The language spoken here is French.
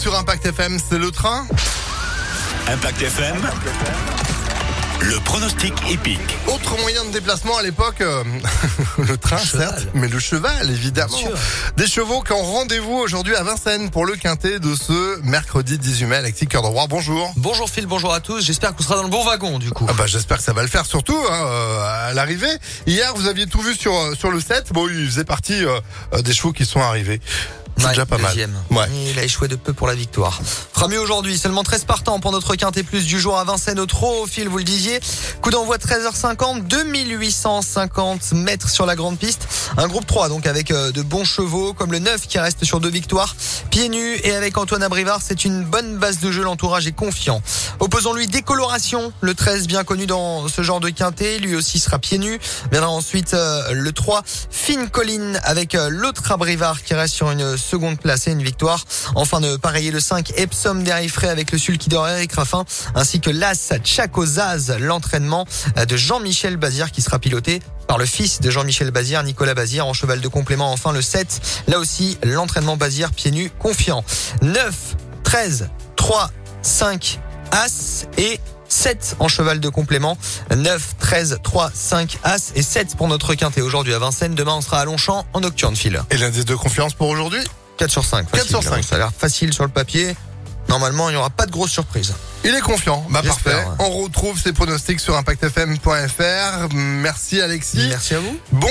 sur Impact FM, c'est le train. Impact FM, le pronostic épique. Autre moyen de déplacement à l'époque, euh, le train certes, mais le cheval évidemment. Bien sûr. Des chevaux qui ont rendez-vous aujourd'hui à Vincennes pour le quintet de ce mercredi 18 mai. Alexis Cœur de Roi, bonjour. Bonjour Phil, bonjour à tous. J'espère qu'on sera dans le bon wagon du coup. Ah bah j'espère que ça va le faire surtout hein, euh, à l'arrivée. Hier vous aviez tout vu sur euh, sur le set. Bon il faisait partie euh, des chevaux qui sont arrivés. C'est Ouais, déjà pas deuxième. mal. Ouais. Il a échoué de peu pour la victoire. Fera mieux aujourd'hui. Seulement 13 partants pour notre quintet plus du jour à Vincennes au trot. Phil, vous le disiez. Coup d'envoi 13h50, 2850 mètres sur la grande piste. Un groupe 3 donc avec euh, de bons chevaux comme le 9 qui reste sur deux victoires. Pieds nus et avec Antoine Abrivard, c'est une bonne base de jeu. L'entourage est confiant. Opposons-lui décoloration. Le 13 bien connu dans ce genre de quintet. Lui aussi sera pieds nus. Viendra ensuite euh, le 3 Fine Colline avec euh, l'autre Abrivard qui reste sur une seconde place et une victoire. Enfin de pareiller le 5 Epsom Derifré avec le sulky d'or Eric Raffin ainsi que l'As Chacozaz, l'entraînement de Jean-Michel Bazir qui sera piloté par le fils de Jean-Michel Bazir, Nicolas Bazir, en cheval de complément. Enfin le 7, là aussi l'entraînement Bazir pieds nus confiant. 9, 13, 3, 5, As et 7 en cheval de complément. 9, 13, 3, 5, As et 7 pour notre quintet aujourd'hui à Vincennes. Demain, on sera à Longchamp en nocturne, fil. Et l'indice de confiance pour aujourd'hui 4 sur 5. 4 sur facile, hein. 5. Ça a l'air facile sur le papier. Normalement, il n'y aura pas de grosse surprise. Il est confiant. Bah parfait. ouais. On retrouve ses pronostics sur impactfm.fr. Merci Alexis. Merci à vous. Bon